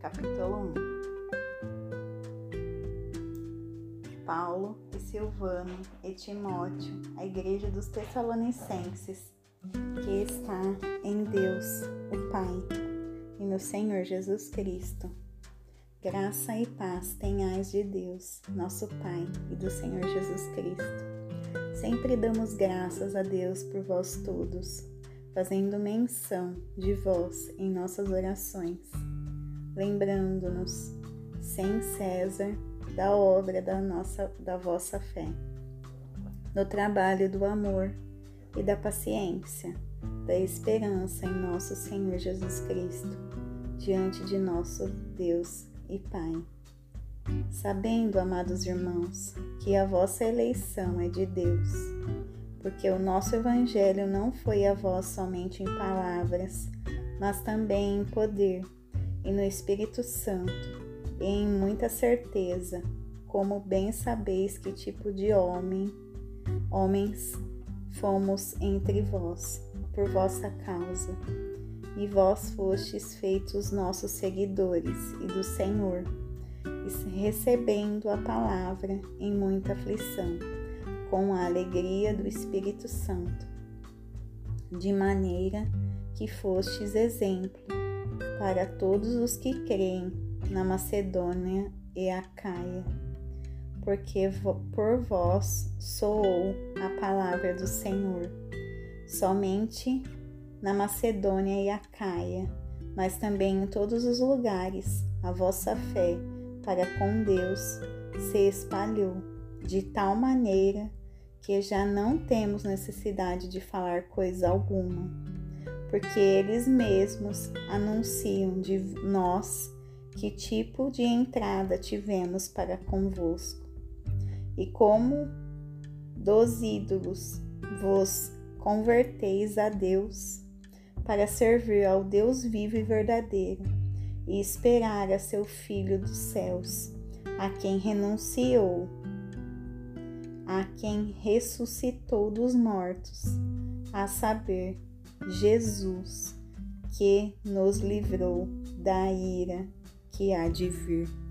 capítulo 1. Paulo e Silvano e Timóteo, a igreja dos Tessalonicenses, que está em Deus, o Pai, e no Senhor Jesus Cristo. Graça e paz tenhais de Deus, nosso Pai, e do Senhor Jesus Cristo. Sempre damos graças a Deus por vós todos, fazendo menção de vós em nossas orações lembrando-nos, sem César, da obra da nossa da vossa fé, do trabalho do amor e da paciência, da esperança em nosso Senhor Jesus Cristo, diante de nosso Deus e Pai. Sabendo, amados irmãos, que a vossa eleição é de Deus, porque o nosso evangelho não foi a vós somente em palavras, mas também em poder e no Espírito Santo, e em muita certeza, como bem sabeis que tipo de homem, homens fomos entre vós, por vossa causa, e vós fostes feitos nossos seguidores e do Senhor, recebendo a palavra em muita aflição, com a alegria do Espírito Santo, de maneira que fostes exemplo para todos os que creem na Macedônia e Acaia, porque por vós soou a palavra do Senhor, somente na Macedônia e Acaia, mas também em todos os lugares a vossa fé para com Deus se espalhou de tal maneira que já não temos necessidade de falar coisa alguma. Porque eles mesmos anunciam de nós que tipo de entrada tivemos para convosco, e como dos ídolos vos converteis a Deus, para servir ao Deus vivo e verdadeiro, e esperar a seu Filho dos céus, a quem renunciou, a quem ressuscitou dos mortos, a saber, Jesus, que nos livrou da ira que há de vir.